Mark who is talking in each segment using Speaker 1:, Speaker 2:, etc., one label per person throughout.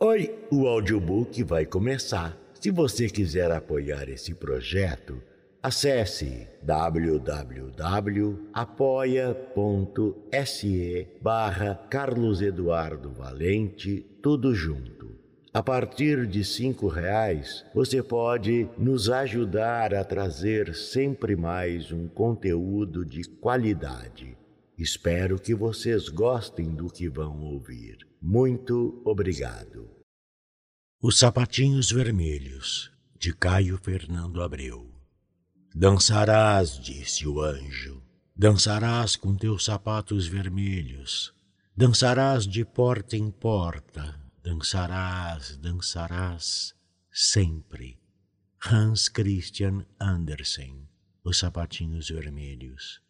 Speaker 1: Oi, o audiobook vai começar. Se você quiser apoiar esse projeto, acesse www.apoia.se barra Carlos Eduardo Valente, tudo junto. A partir de cinco reais, você pode nos ajudar a trazer sempre mais um conteúdo de qualidade. Espero que vocês gostem do que vão ouvir. Muito obrigado.
Speaker 2: Os Sapatinhos Vermelhos, de Caio Fernando Abreu. Dançarás, disse o anjo, dançarás com teus sapatos vermelhos, dançarás de porta em porta, dançarás, dançarás sempre. Hans Christian Andersen, Os Sapatinhos Vermelhos.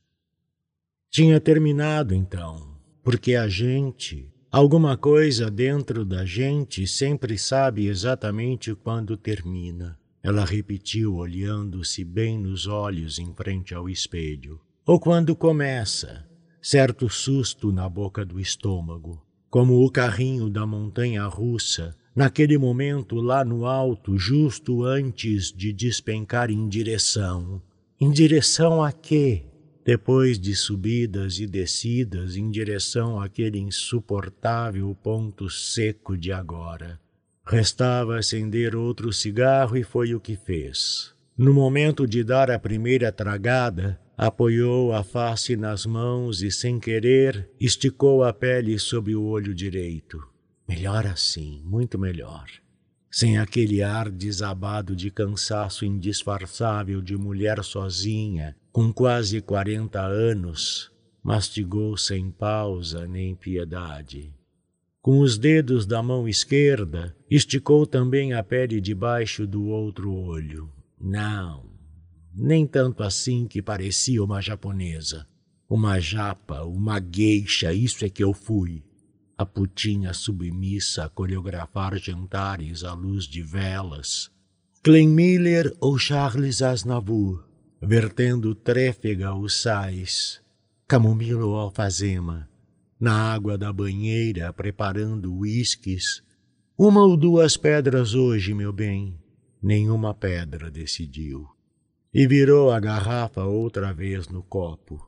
Speaker 2: Tinha terminado então, porque a gente, alguma coisa dentro da gente, sempre sabe exatamente quando termina. Ela repetiu, olhando-se bem nos olhos em frente ao espelho. Ou quando começa, certo susto na boca do estômago, como o carrinho da montanha russa, naquele momento lá no alto, justo antes de despencar em direção. Em direção a quê? Depois de subidas e descidas em direção àquele insuportável ponto seco de agora. Restava acender outro cigarro e foi o que fez. No momento de dar a primeira tragada, apoiou a face nas mãos e, sem querer, esticou a pele sob o olho direito. Melhor assim, muito melhor. Sem aquele ar desabado de cansaço indisfarçável de mulher sozinha, com quase quarenta anos, mastigou sem pausa nem piedade. Com os dedos da mão esquerda, esticou também a pele debaixo do outro olho. Não, nem tanto assim que parecia uma japonesa. Uma japa, uma gueixa, isso é que eu fui. A putinha submissa a coreografar jantares à luz de velas. Glenn Miller ou Charles Aznavour, vertendo trêfega os sais, camomila ou alfazema, na água da banheira preparando uísques. Uma ou duas pedras hoje, meu bem. Nenhuma pedra decidiu. E virou a garrafa outra vez no copo.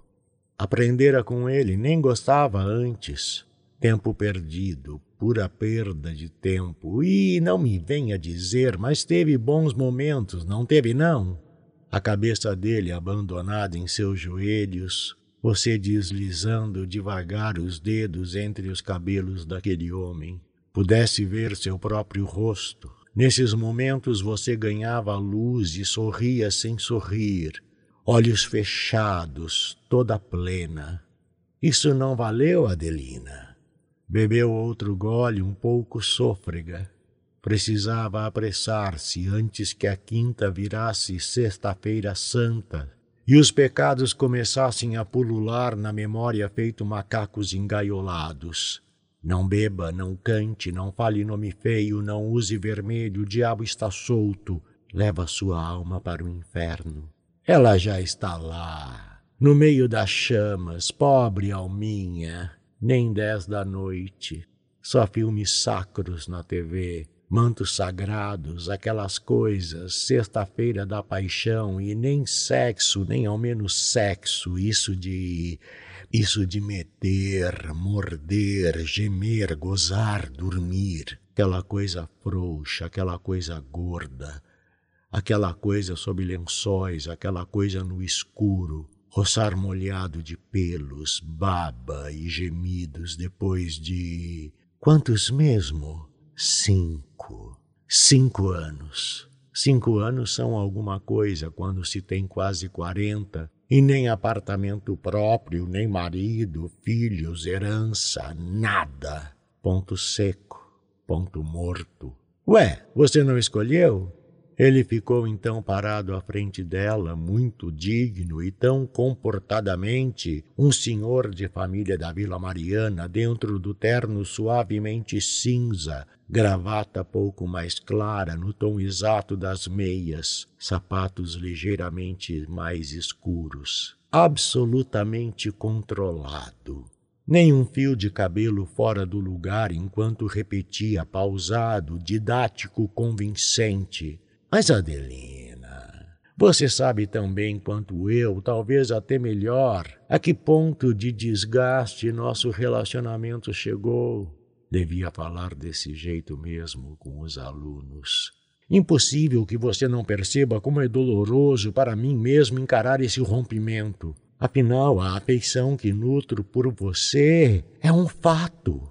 Speaker 2: Aprendera com ele, nem gostava antes. Tempo perdido, pura perda de tempo. E não me venha dizer, mas teve bons momentos, não teve não? A cabeça dele abandonada em seus joelhos, você deslizando devagar os dedos entre os cabelos daquele homem. Pudesse ver seu próprio rosto. Nesses momentos você ganhava luz e sorria sem sorrir, olhos fechados, toda plena. Isso não valeu, Adelina. Bebeu outro gole um pouco sôfrega. Precisava apressar-se antes que a quinta virasse Sexta-feira Santa e os pecados começassem a pulular na memória feito macacos engaiolados. Não beba, não cante, não fale nome feio, não use vermelho, o diabo está solto, leva sua alma para o inferno. Ela já está lá, no meio das chamas, pobre alminha, nem dez da noite, só filmes sacros na TV, mantos sagrados, aquelas coisas, sexta-feira da paixão e nem sexo, nem ao menos sexo, isso de isso de meter, morder, gemer, gozar, dormir, aquela coisa frouxa, aquela coisa gorda, aquela coisa sob lençóis, aquela coisa no escuro, roçar molhado de pelos, baba e gemidos depois de quantos mesmo? Cinco. Cinco anos. Cinco anos são alguma coisa quando se tem quase quarenta e nem apartamento próprio, nem marido, filhos, herança, nada. Ponto seco, ponto morto. Ué, você não escolheu? Ele ficou então parado à frente dela, muito digno e tão comportadamente um senhor de família da Vila Mariana, dentro do terno suavemente cinza, gravata pouco mais clara no tom exato das meias, sapatos ligeiramente mais escuros. Absolutamente controlado. nem um fio de cabelo fora do lugar enquanto repetia pausado, didático, convincente. Mas Adelina, você sabe tão bem quanto eu, talvez até melhor, a que ponto de desgaste nosso relacionamento chegou. Devia falar desse jeito mesmo com os alunos. Impossível que você não perceba como é doloroso para mim mesmo encarar esse rompimento. Afinal, a afeição que nutro por você é um fato.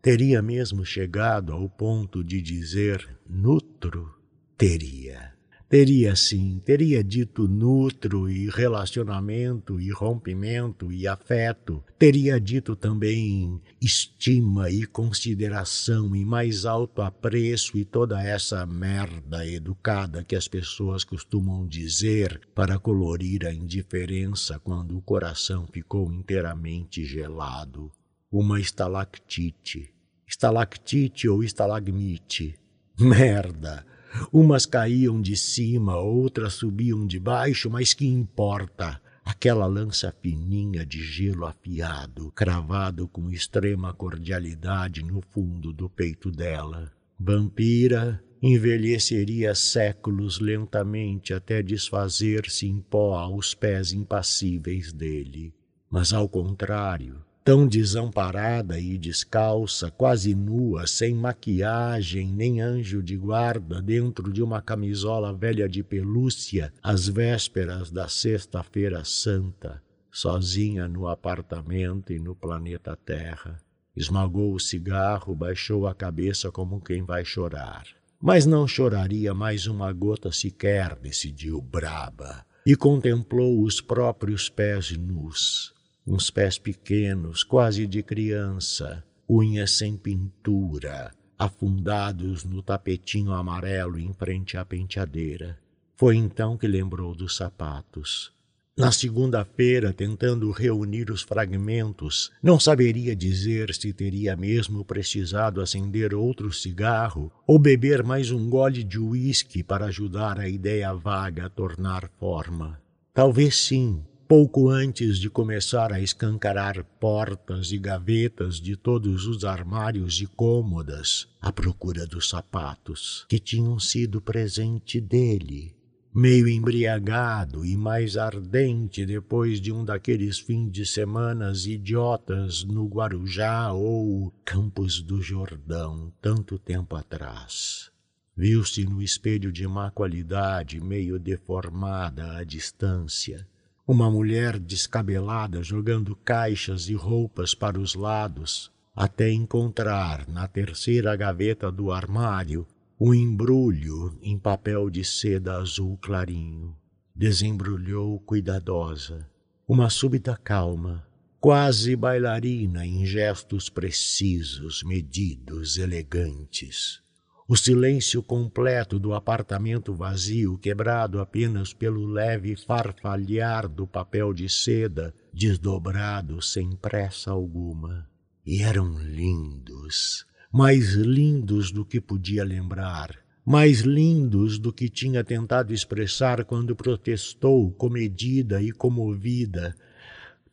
Speaker 2: Teria mesmo chegado ao ponto de dizer nutro? Teria. Teria sim, teria dito nutro e relacionamento e rompimento e afeto. Teria dito também estima e consideração e mais alto apreço e toda essa merda educada que as pessoas costumam dizer para colorir a indiferença quando o coração ficou inteiramente gelado. Uma estalactite. Estalactite ou estalagmite. Merda! Umas caíam de cima, outras subiam de baixo, mas que importa? Aquela lança fininha de gelo afiado, cravado com extrema cordialidade no fundo do peito dela. Vampira envelheceria séculos lentamente até desfazer-se em pó aos pés impassíveis dele. Mas, ao contrário, tão desamparada e descalça, quase nua, sem maquiagem nem anjo de guarda, dentro de uma camisola velha de pelúcia, às vésperas da Sexta-feira Santa, sozinha no apartamento e no planeta Terra. Esmagou o cigarro, baixou a cabeça como quem vai chorar. Mas não choraria mais uma gota sequer, decidiu braba, e contemplou os próprios pés nus uns pés pequenos, quase de criança, unhas sem pintura, afundados no tapetinho amarelo em frente à penteadeira. Foi então que lembrou dos sapatos. Na segunda-feira, tentando reunir os fragmentos, não saberia dizer se teria mesmo precisado acender outro cigarro ou beber mais um gole de uísque para ajudar a ideia vaga a tornar forma. Talvez sim, pouco antes de começar a escancarar portas e gavetas de todos os armários e cômodas à procura dos sapatos que tinham sido presente dele. Meio embriagado e mais ardente depois de um daqueles fins de semanas idiotas no Guarujá ou Campos do Jordão, tanto tempo atrás. Viu-se no espelho de má qualidade, meio deformada à distância, uma mulher descabelada jogando caixas e roupas para os lados, até encontrar na terceira gaveta do armário um embrulho em papel de seda azul clarinho. Desembrulhou cuidadosa. Uma súbita calma, quase bailarina em gestos precisos, medidos, elegantes. O silêncio completo do apartamento vazio, quebrado apenas pelo leve farfalhar do papel de seda, desdobrado sem pressa alguma. E eram lindos, mais lindos do que podia lembrar, mais lindos do que tinha tentado expressar quando protestou, comedida e comovida.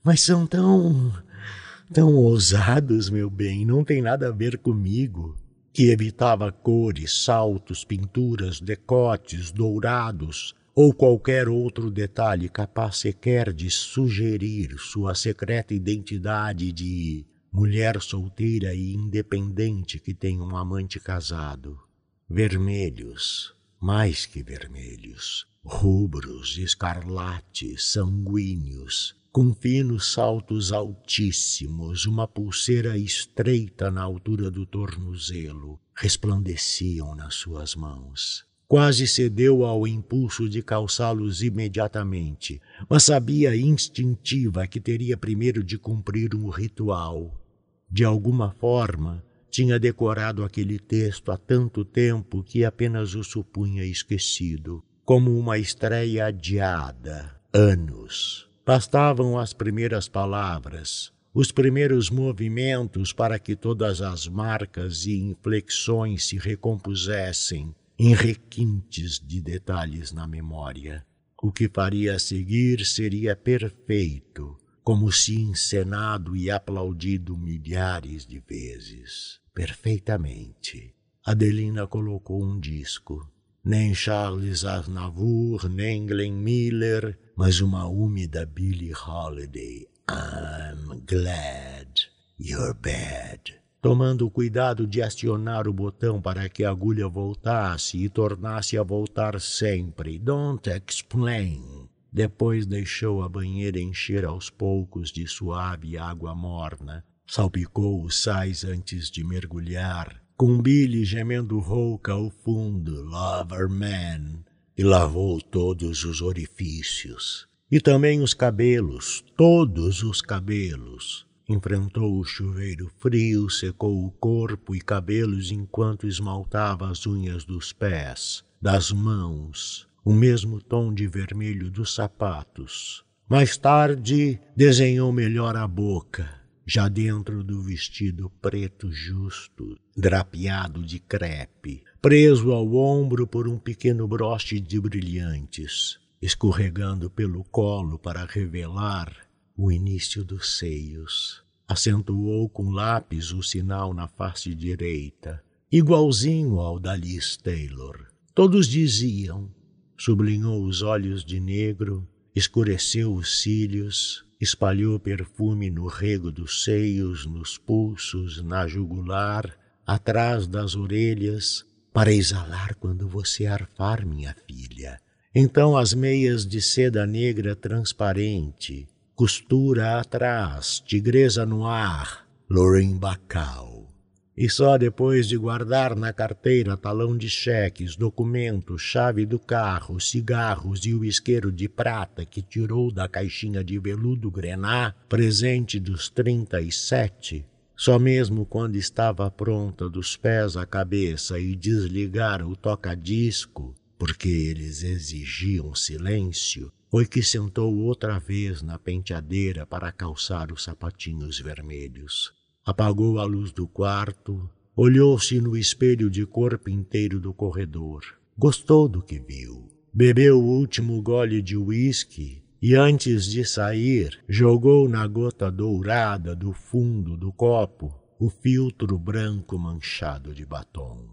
Speaker 2: Mas são tão. tão ousados, meu bem, não tem nada a ver comigo que evitava cores, saltos, pinturas, decotes, dourados ou qualquer outro detalhe capaz sequer de sugerir sua secreta identidade de mulher solteira e independente que tem um amante casado. Vermelhos, mais que vermelhos, rubros, escarlates, sanguíneos, com finos saltos altíssimos, uma pulseira estreita na altura do tornozelo, resplandeciam nas suas mãos. Quase cedeu ao impulso de calçá-los imediatamente, mas sabia instintiva que teria primeiro de cumprir um ritual. De alguma forma, tinha decorado aquele texto há tanto tempo que apenas o supunha esquecido, como uma estreia adiada, anos. Bastavam as primeiras palavras, os primeiros movimentos para que todas as marcas e inflexões se recompusessem em requintes de detalhes na memória. O que faria a seguir seria perfeito, como se encenado e aplaudido milhares de vezes. Perfeitamente. Adelina colocou um disco. Nem Charles Aznavour, nem Glenn Miller, mas uma úmida Billie Holiday. I'm glad you're bad. Tomando cuidado de acionar o botão para que a agulha voltasse e tornasse a voltar sempre. Don't explain. Depois deixou a banheira encher aos poucos de suave água morna. Salpicou os sais antes de mergulhar com Billy gemendo rouca ao fundo, Lover Man, e lavou todos os orifícios. E também os cabelos, todos os cabelos. Enfrentou o chuveiro frio, secou o corpo e cabelos enquanto esmaltava as unhas dos pés, das mãos, o mesmo tom de vermelho dos sapatos. Mais tarde, desenhou melhor a boca, já dentro do vestido preto justo, drapeado de crepe, preso ao ombro por um pequeno broche de brilhantes, escorregando pelo colo para revelar o início dos seios. Acentuou com lápis o sinal na face direita, igualzinho ao da Liz Taylor. Todos diziam, sublinhou os olhos de negro, escureceu os cílios, espalhou perfume no rego dos seios, nos pulsos, na jugular, atrás das orelhas, para exalar quando você arfar, minha filha. Então as meias de seda negra transparente, costura atrás, tigresa no ar, Lorraine Bacal. E só depois de guardar na carteira talão de cheques, documentos, chave do carro, cigarros e o isqueiro de prata que tirou da caixinha de veludo grená, presente dos trinta e sete, só mesmo quando estava pronta dos pés à cabeça e desligar o toca-disco, porque eles exigiam silêncio, foi que sentou outra vez na penteadeira para calçar os sapatinhos vermelhos. Apagou a luz do quarto, olhou-se no espelho de corpo inteiro do corredor. Gostou do que viu. Bebeu o último gole de uísque e, antes de sair, jogou na gota dourada do fundo do copo o filtro branco manchado de batom.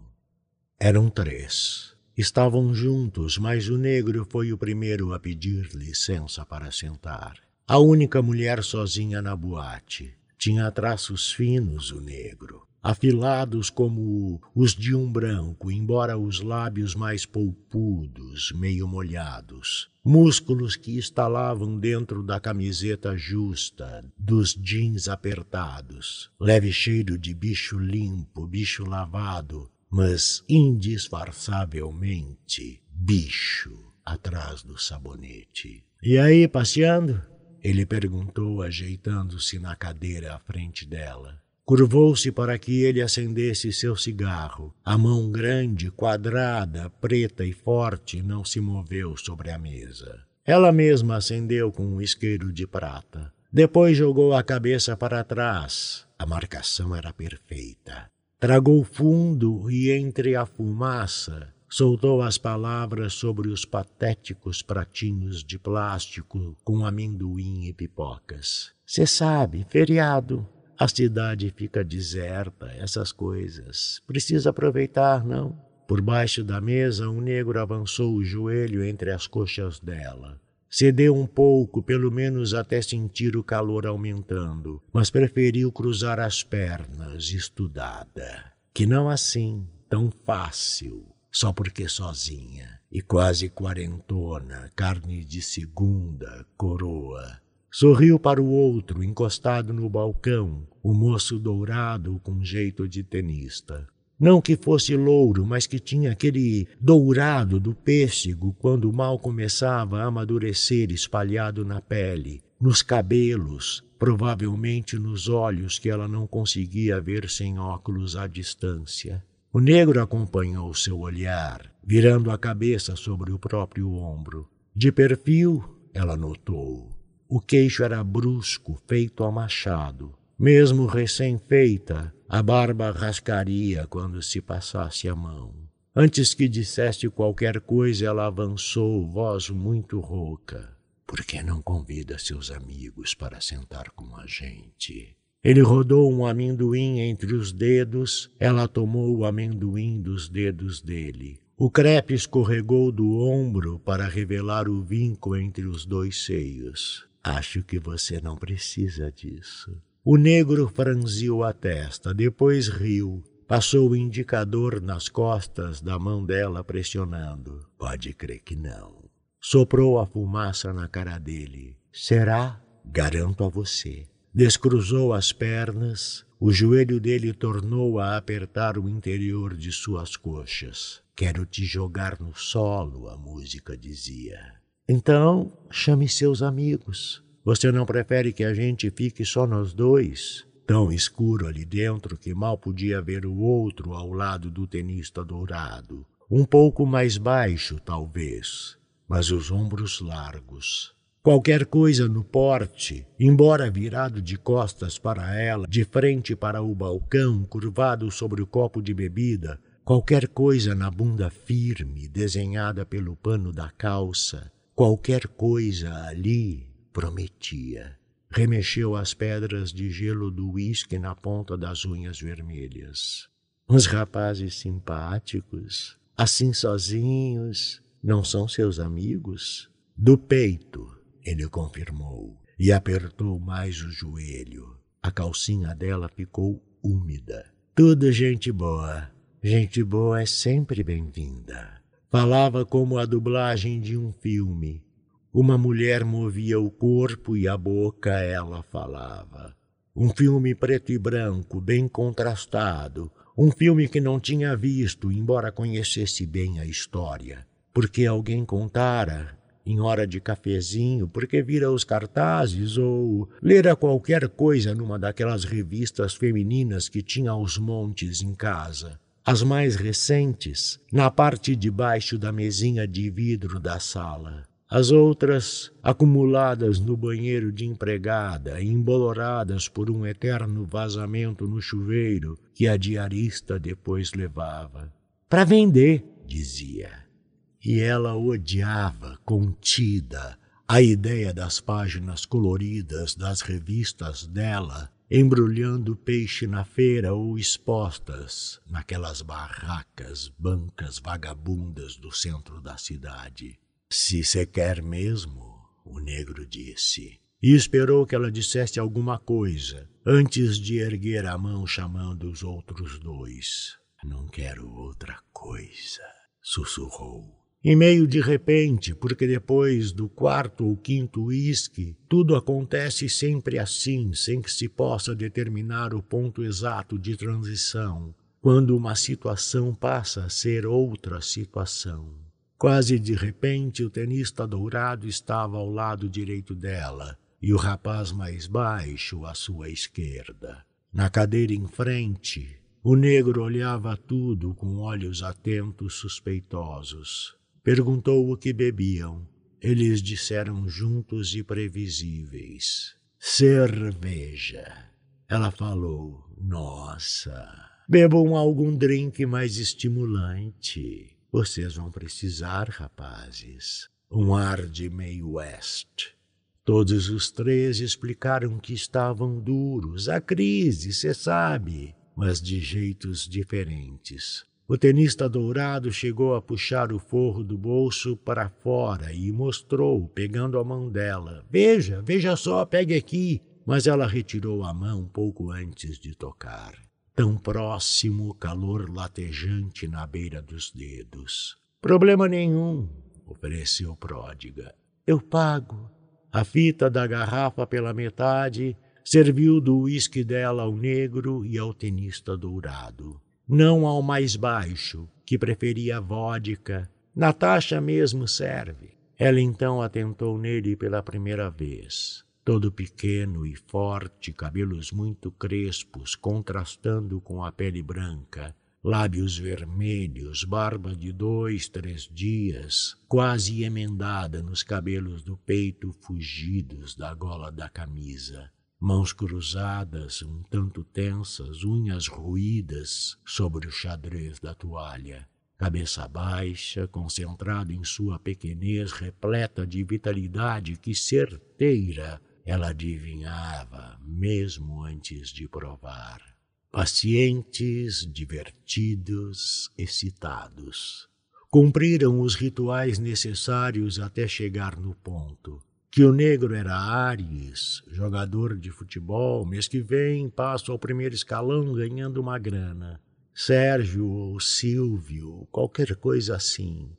Speaker 2: Eram três. Estavam juntos, mas o negro foi o primeiro a pedir licença para sentar. A única mulher sozinha na boate. Tinha traços finos o negro, afilados como os de um branco, embora os lábios mais polpudos, meio molhados. Músculos que estalavam dentro da camiseta justa, dos jeans apertados. Leve cheiro de bicho limpo, bicho lavado, mas indisfarçavelmente bicho atrás do sabonete. E aí, passeando? Ele perguntou, ajeitando-se na cadeira à frente dela. Curvou-se para que ele acendesse seu cigarro. A mão grande, quadrada, preta e forte não se moveu sobre a mesa. Ela mesma acendeu com um isqueiro de prata. Depois jogou a cabeça para trás. A marcação era perfeita. Tragou fundo e, entre a fumaça, soltou as palavras sobre os patéticos pratinhos de plástico com amendoim e pipocas. Você sabe, feriado, a cidade fica deserta, essas coisas. Precisa aproveitar, não? Por baixo da mesa, um negro avançou o joelho entre as coxas dela. Cedeu um pouco, pelo menos até sentir o calor aumentando, mas preferiu cruzar as pernas, estudada. Que não assim, tão fácil só porque sozinha e quase quarentona, carne de segunda, coroa. Sorriu para o outro, encostado no balcão, o moço dourado com jeito de tenista. Não que fosse louro, mas que tinha aquele dourado do pêssego quando mal começava a amadurecer espalhado na pele, nos cabelos, provavelmente nos olhos que ela não conseguia ver sem óculos à distância. O negro acompanhou seu olhar, virando a cabeça sobre o próprio ombro. De perfil, ela notou. O queixo era brusco, feito a machado. Mesmo recém-feita, a barba rascaria quando se passasse a mão. Antes que dissesse qualquer coisa, ela avançou, voz muito rouca. Por que não convida seus amigos para sentar com a gente? Ele rodou um amendoim entre os dedos, ela tomou o amendoim dos dedos dele. O crepe escorregou do ombro para revelar o vinco entre os dois seios. Acho que você não precisa disso. O negro franziu a testa, depois riu. Passou o indicador nas costas da mão dela, pressionando. Pode crer que não. Soprou a fumaça na cara dele. Será? Garanto a você. Descruzou as pernas, o joelho dele tornou a apertar o interior de suas coxas. Quero te jogar no solo, a música dizia. Então, chame seus amigos. Você não prefere que a gente fique só nós dois? Tão escuro ali dentro que mal podia ver o outro ao lado do tenista dourado. Um pouco mais baixo, talvez, mas os ombros largos. Qualquer coisa no porte, embora virado de costas para ela, de frente para o balcão, curvado sobre o copo de bebida, qualquer coisa na bunda firme, desenhada pelo pano da calça, qualquer coisa ali prometia. Remexeu as pedras de gelo do uísque na ponta das unhas vermelhas. Uns rapazes simpáticos, assim sozinhos, não são seus amigos? Do peito, ele confirmou, e apertou mais o joelho. A calcinha dela ficou úmida. Tudo gente boa. Gente boa é sempre bem-vinda. Falava como a dublagem de um filme. Uma mulher movia o corpo e a boca ela falava. Um filme preto e branco, bem contrastado. Um filme que não tinha visto, embora conhecesse bem a história porque alguém contara em hora de cafezinho, porque vira os cartazes ou lera qualquer coisa numa daquelas revistas femininas que tinha aos montes em casa. As mais recentes, na parte de baixo da mesinha de vidro da sala. As outras, acumuladas no banheiro de empregada, emboloradas por um eterno vazamento no chuveiro que a diarista depois levava. Para vender, dizia e ela odiava, contida, a ideia das páginas coloridas das revistas dela embrulhando peixe na feira ou expostas naquelas barracas, bancas vagabundas do centro da cidade. Se você quer mesmo, o negro disse, e esperou que ela dissesse alguma coisa antes de erguer a mão chamando os outros dois. Não quero outra coisa, sussurrou. E meio de repente, porque depois do quarto ou quinto uísque, tudo acontece sempre assim, sem que se possa determinar o ponto exato de transição, quando uma situação passa a ser outra situação. Quase de repente, o tenista dourado estava ao lado direito dela e o rapaz mais baixo à sua esquerda. Na cadeira em frente, o negro olhava tudo com olhos atentos suspeitosos. Perguntou o que bebiam. Eles disseram juntos e previsíveis: Cerveja. Ela falou: Nossa, bebam algum drink mais estimulante. Vocês vão precisar, rapazes. Um ar de meio oeste. Todos os três explicaram que estavam duros. A crise, você sabe, mas de jeitos diferentes. O tenista dourado chegou a puxar o forro do bolso para fora e mostrou, pegando a mão dela. Veja, veja só, pegue aqui. Mas ela retirou a mão pouco antes de tocar. Tão próximo, calor latejante na beira dos dedos. Problema nenhum, ofereceu pródiga. Eu pago. A fita da garrafa pela metade serviu do uísque dela ao negro e ao tenista dourado não ao mais baixo, que preferia vodka. Natasha mesmo serve. Ela então atentou nele pela primeira vez. Todo pequeno e forte, cabelos muito crespos, contrastando com a pele branca, lábios vermelhos, barba de dois, três dias, quase emendada nos cabelos do peito fugidos da gola da camisa mãos cruzadas, um tanto tensas, unhas ruídas sobre o xadrez da toalha. cabeça baixa, concentrado em sua pequenez repleta de vitalidade que certeira ela adivinhava mesmo antes de provar. Pacientes, divertidos, excitados. Cumpriram os rituais necessários até chegar no ponto. Que o negro era Ares, jogador de futebol, mês que vem passo ao primeiro escalão ganhando uma grana. Sérgio ou Silvio, qualquer coisa assim.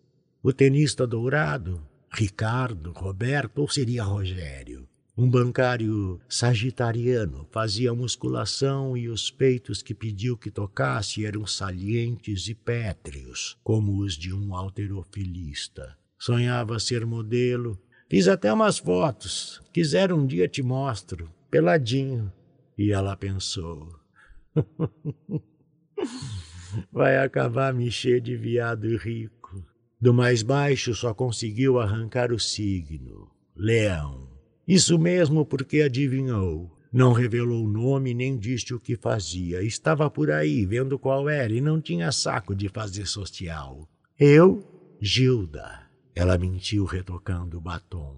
Speaker 2: O tenista dourado, Ricardo, Roberto ou seria Rogério. Um bancário sagitariano fazia musculação e os peitos que pediu que tocasse eram salientes e pétreos, como os de um alterofilista. Sonhava ser modelo. Fiz até umas fotos. Quiser um dia te mostro, peladinho. E ela pensou. Vai acabar me encher de viado rico. Do mais baixo só conseguiu arrancar o signo, leão. Isso mesmo porque adivinhou. Não revelou o nome nem disse o que fazia. Estava por aí, vendo qual era, e não tinha saco de fazer social. Eu, Gilda. Ela mentiu retocando o batom.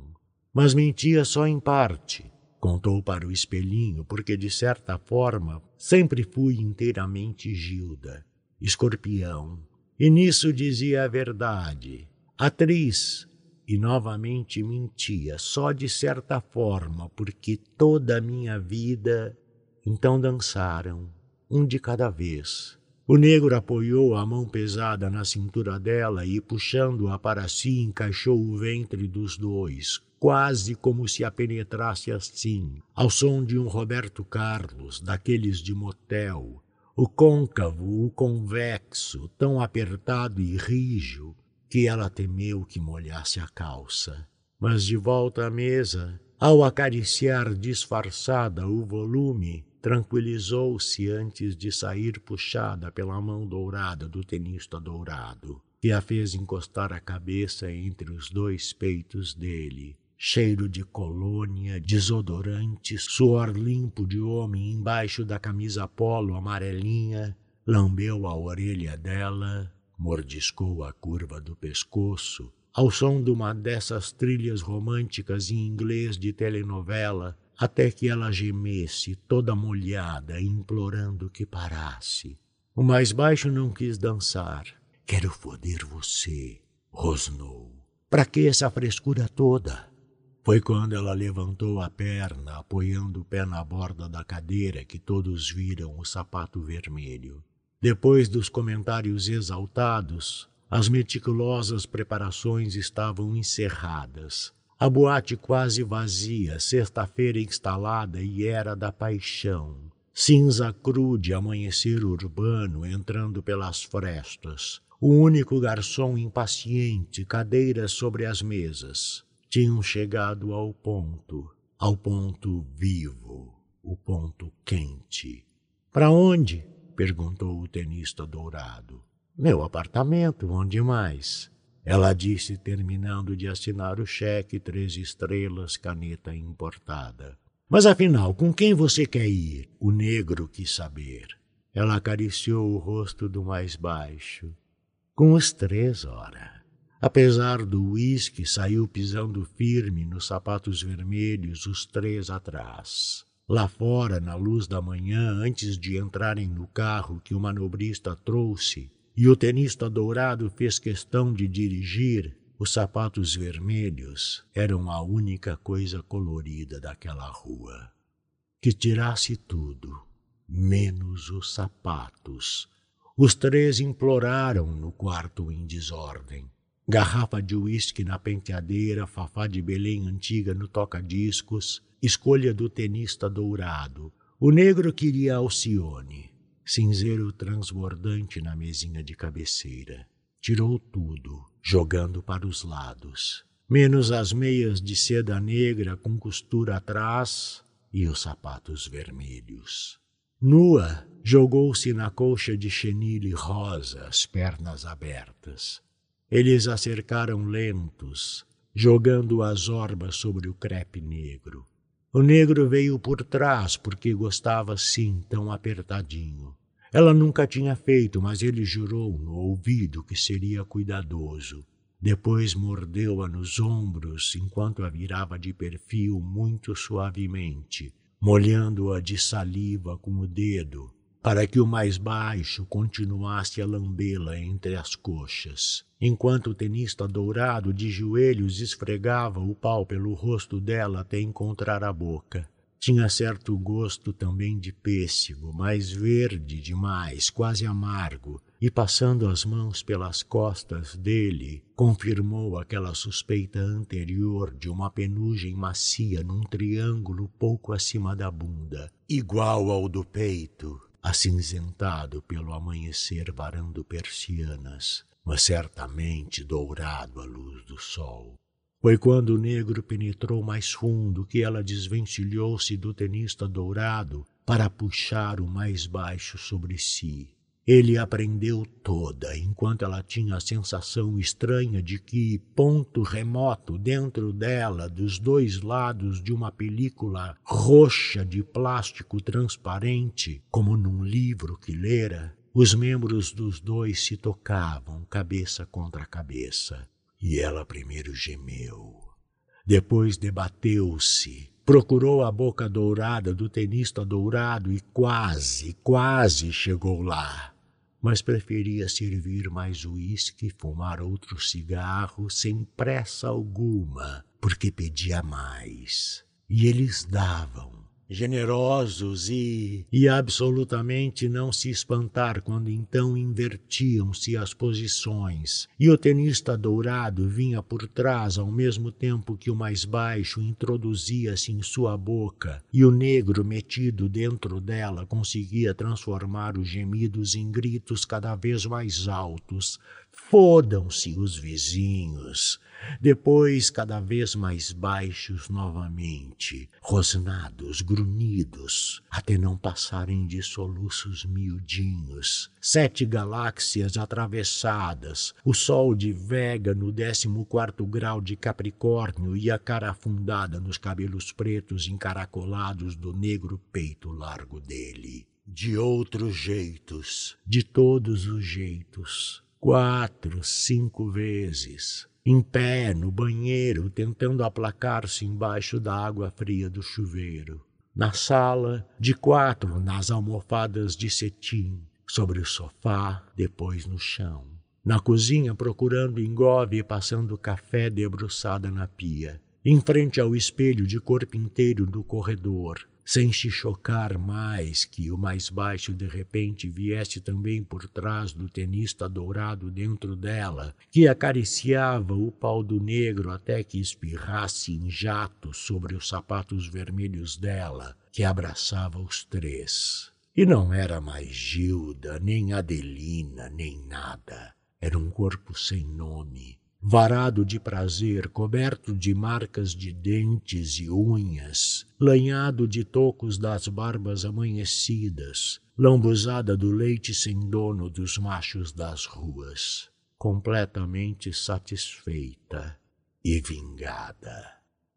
Speaker 2: Mas mentia só em parte. Contou para o espelhinho, porque de certa forma sempre fui inteiramente Gilda escorpião. E nisso dizia a verdade. Atriz, e novamente mentia, só de certa forma, porque toda a minha vida. Então dançaram, um de cada vez. O negro apoiou a mão pesada na cintura dela e, puxando-a para si, encaixou o ventre dos dois, quase como se a penetrasse assim, ao som de um Roberto Carlos, daqueles de motel, o côncavo, o convexo, tão apertado e rijo que ela temeu que molhasse a calça. Mas de volta à mesa, ao acariciar disfarçada o volume, tranquilizou-se antes de sair puxada pela mão dourada do tenista dourado, que a fez encostar a cabeça entre os dois peitos dele cheiro de colônia, desodorante, suor limpo de homem embaixo da camisa polo amarelinha, lambeu a orelha dela, mordiscou a curva do pescoço, ao som de uma dessas trilhas românticas em inglês de telenovela, até que ela gemesse, toda molhada, implorando que parasse. O mais baixo não quis dançar. Quero foder você, rosnou. Para que essa frescura toda? Foi quando ela levantou a perna, apoiando o pé na borda da cadeira, que todos viram o sapato vermelho. Depois dos comentários exaltados, as meticulosas preparações estavam encerradas. A boate quase vazia, sexta-feira instalada e era da paixão. Cinza cru de amanhecer urbano entrando pelas frestas. O único garçom impaciente, cadeiras sobre as mesas tinham chegado ao ponto, ao ponto vivo, o ponto quente. Para onde? perguntou o tenista dourado. Meu apartamento, onde mais? Ela disse, terminando de assinar o cheque, três estrelas, caneta importada. Mas afinal, com quem você quer ir? O negro quis saber. Ela acariciou o rosto do mais baixo. Com os três, ora. Apesar do uísque, saiu pisando firme nos sapatos vermelhos, os três atrás. Lá fora, na luz da manhã, antes de entrarem no carro que o manobrista trouxe, e o tenista dourado fez questão de dirigir, os sapatos vermelhos eram a única coisa colorida daquela rua. Que tirasse tudo, menos os sapatos. Os três imploraram no quarto em desordem. Garrafa de uísque na penteadeira, fafá de Belém antiga no toca-discos, escolha do tenista dourado. O negro queria Alcione, cinzeiro transbordante na mesinha de cabeceira. Tirou tudo, jogando para os lados, menos as meias de seda negra com costura atrás e os sapatos vermelhos. Nua, jogou-se na colcha de chenille rosa, as pernas abertas. Eles a cercaram lentos, jogando as orbas sobre o crepe negro. O negro veio por trás porque gostava sim tão apertadinho. Ela nunca tinha feito, mas ele jurou no ouvido que seria cuidadoso. Depois mordeu-a nos ombros enquanto a virava de perfil muito suavemente, molhando-a de saliva com o dedo, para que o mais baixo continuasse a lambê-la entre as coxas, enquanto o tenista dourado de joelhos esfregava o pau pelo rosto dela até encontrar a boca. Tinha certo gosto também de pêssego, mais verde demais, quase amargo, e passando as mãos pelas costas dele, confirmou aquela suspeita anterior de uma penugem macia num triângulo pouco acima da bunda, igual ao do peito, acinzentado pelo amanhecer varando persianas, mas certamente dourado à luz do sol. Foi quando o negro penetrou mais fundo que ela desvencilhou-se do tenista dourado para puxar o mais baixo sobre si. Ele aprendeu toda, enquanto ela tinha a sensação estranha de que, ponto remoto dentro dela, dos dois lados de uma película roxa de plástico transparente, como num livro que lera, os membros dos dois se tocavam, cabeça contra cabeça. E ela primeiro gemeu. Depois debateu-se, procurou a boca dourada do tenista dourado e quase, quase chegou lá. Mas preferia servir mais uísque e fumar outro cigarro sem pressa alguma, porque pedia mais. E eles davam generosos e, e absolutamente não se espantar quando então invertiam-se as posições. E o tenista dourado vinha por trás ao mesmo tempo que o mais baixo introduzia-se em sua boca, e o negro metido dentro dela conseguia transformar os gemidos em gritos cada vez mais altos. Fodam-se os vizinhos! Depois cada vez mais baixos novamente, rosnados, grunhidos, até não passarem de soluços miudinhos. Sete galáxias atravessadas, o sol de Vega no décimo quarto grau de Capricórnio e a cara afundada nos cabelos pretos encaracolados do negro peito largo dele. De outros jeitos, de todos os jeitos, quatro, cinco vezes, em pé no banheiro, tentando aplacar-se embaixo da água fria do chuveiro. Na sala, de quatro nas almofadas de cetim, sobre o sofá, depois no chão. Na cozinha, procurando engove e passando café debruçada na pia. Em frente ao espelho de corpo inteiro do corredor, sem se chocar mais que o mais baixo de repente viesse também por trás do tenista dourado dentro dela, que acariciava o pau do negro até que espirrasse em jato sobre os sapatos vermelhos dela, que abraçava os três. E não era mais Gilda, nem Adelina, nem nada. Era um corpo sem nome, varado de prazer, coberto de marcas de dentes e unhas, lanhado de tocos das barbas amanhecidas, lambuzada do leite sem dono dos machos das ruas, completamente satisfeita e vingada.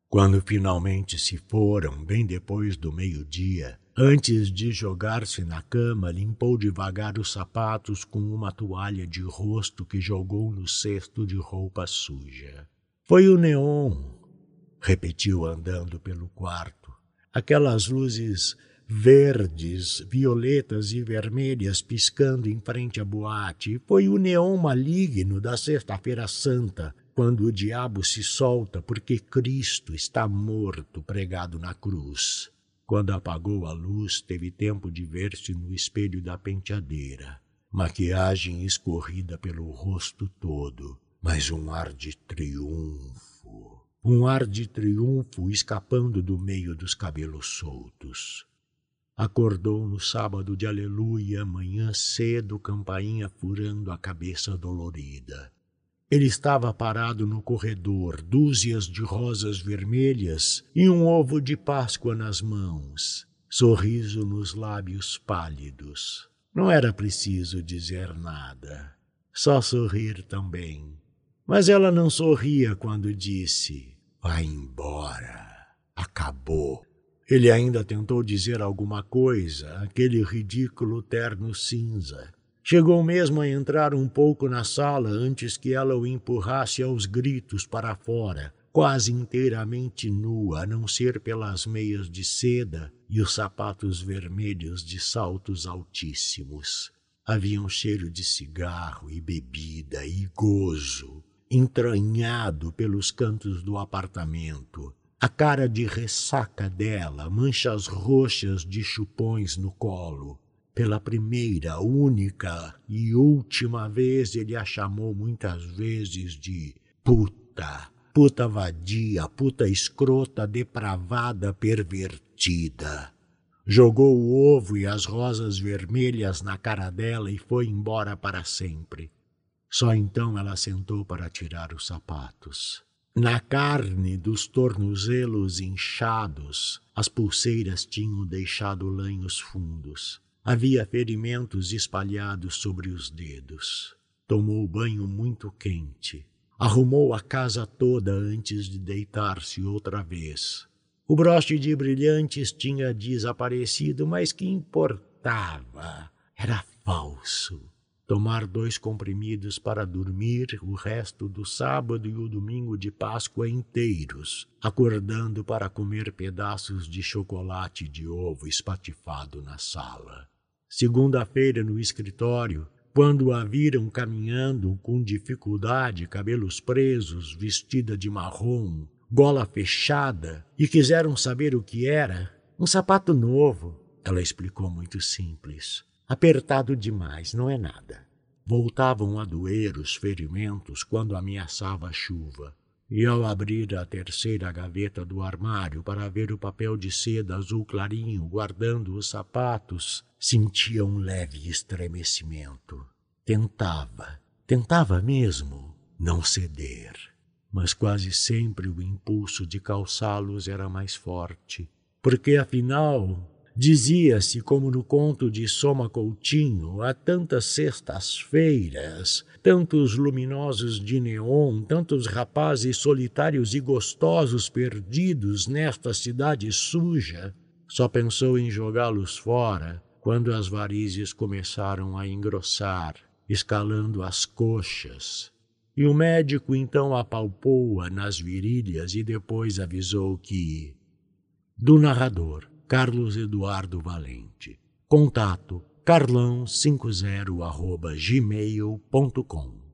Speaker 2: Quando finalmente se foram, bem depois do meio-dia, Antes de jogar-se na cama, limpou devagar os sapatos com uma toalha de rosto que jogou no cesto de roupa suja. Foi o neon, repetiu andando pelo quarto. Aquelas luzes verdes, violetas e vermelhas piscando em frente à boate. Foi o neon maligno da Sexta-feira Santa, quando o diabo se solta porque Cristo está morto pregado na cruz. Quando apagou a luz, teve tempo de ver-se no espelho da penteadeira. Maquiagem escorrida pelo rosto todo, mas um ar de triunfo. Um ar de triunfo escapando do meio dos cabelos soltos. Acordou no sábado de aleluia, manhã cedo, campainha furando a cabeça dolorida. Ele estava parado no corredor, dúzias de rosas vermelhas e um ovo de Páscoa nas mãos, sorriso nos lábios pálidos. Não era preciso dizer nada, só sorrir também. Mas ela não sorria quando disse: Vai embora, acabou. Ele ainda tentou dizer alguma coisa, aquele ridículo terno cinza. Chegou mesmo a entrar um pouco na sala antes que ela o empurrasse aos gritos para fora, quase inteiramente nua, a não ser pelas meias de seda e os sapatos vermelhos de saltos altíssimos. Havia um cheiro de cigarro e bebida e gozo, entranhado pelos cantos do apartamento. A cara de ressaca dela, manchas roxas de chupões no colo. Pela primeira, única e última vez, ele a chamou muitas vezes de puta puta vadia, puta escrota, depravada, pervertida. Jogou o ovo e as rosas vermelhas na cara dela e foi embora para sempre. Só então ela sentou para tirar os sapatos. Na carne dos tornozelos inchados, as pulseiras tinham deixado lanhos fundos. Havia ferimentos espalhados sobre os dedos. Tomou banho muito quente Arrumou a casa toda antes de deitar-se outra vez. O broche de brilhantes tinha desaparecido, mas que importava? Era falso. Tomar dois comprimidos para dormir o resto do sábado e o domingo de Páscoa inteiros, acordando para comer pedaços de chocolate de ovo espatifado na sala. Segunda-feira, no escritório, quando a viram caminhando com dificuldade, cabelos presos, vestida de marrom, gola fechada, e quiseram saber o que era, um sapato novo. Ela explicou muito simples. Apertado demais, não é nada. Voltavam a doer os ferimentos quando ameaçava a chuva. E ao abrir a terceira gaveta do armário para ver o papel de seda azul clarinho guardando os sapatos, sentia um leve estremecimento. Tentava, tentava mesmo não ceder, mas quase sempre o impulso de calçá-los era mais forte, porque afinal Dizia-se, como no conto de Soma Coutinho, há tantas sextas-feiras, tantos luminosos de neon, tantos rapazes solitários e gostosos perdidos nesta cidade suja. Só pensou em jogá-los fora quando as varizes começaram a engrossar, escalando as coxas. E o médico então apalpou-a nas virilhas e depois avisou que. Do narrador, Carlos Eduardo Valente. Contato carlão50 gmail.com